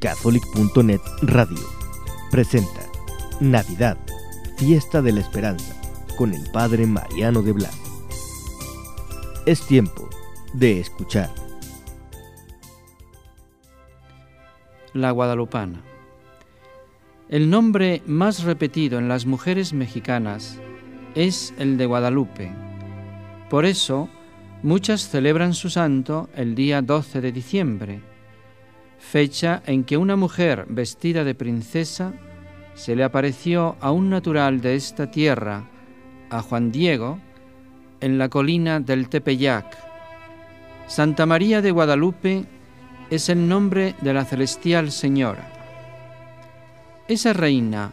Catholic.net Radio presenta Navidad, Fiesta de la Esperanza, con el Padre Mariano de Blas. Es tiempo de escuchar. La Guadalupana. El nombre más repetido en las mujeres mexicanas es el de Guadalupe. Por eso, muchas celebran su santo el día 12 de diciembre, fecha en que una mujer vestida de princesa se le apareció a un natural de esta tierra, a Juan Diego, en la colina del Tepeyac. Santa María de Guadalupe es el nombre de la celestial Señora. Esa reina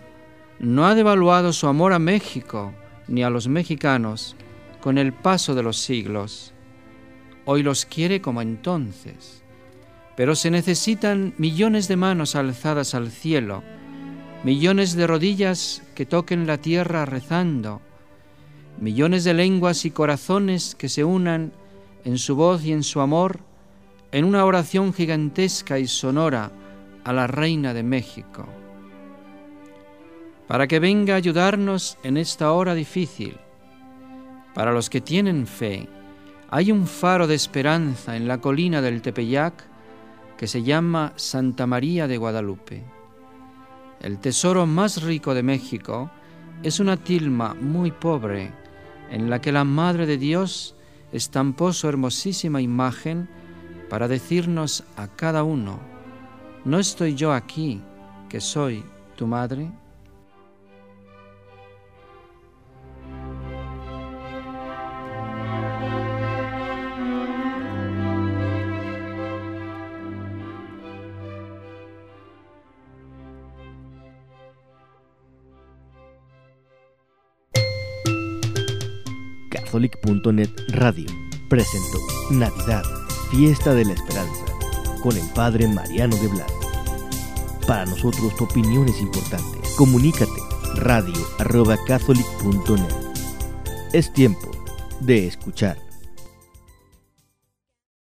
no ha devaluado su amor a México ni a los mexicanos con el paso de los siglos. Hoy los quiere como entonces, pero se necesitan millones de manos alzadas al cielo, millones de rodillas que toquen la tierra rezando, millones de lenguas y corazones que se unan en su voz y en su amor en una oración gigantesca y sonora a la Reina de México, para que venga a ayudarnos en esta hora difícil. Para los que tienen fe, hay un faro de esperanza en la colina del Tepeyac que se llama Santa María de Guadalupe. El tesoro más rico de México es una tilma muy pobre en la que la Madre de Dios estampó su hermosísima imagen para decirnos a cada uno, ¿no estoy yo aquí, que soy tu madre? Catholic.net Radio presentó Navidad Fiesta de la Esperanza, con el Padre Mariano de Blas. Para nosotros tu opinión es importante. Comunícate radio arroba catholic.net. Es tiempo de escuchar.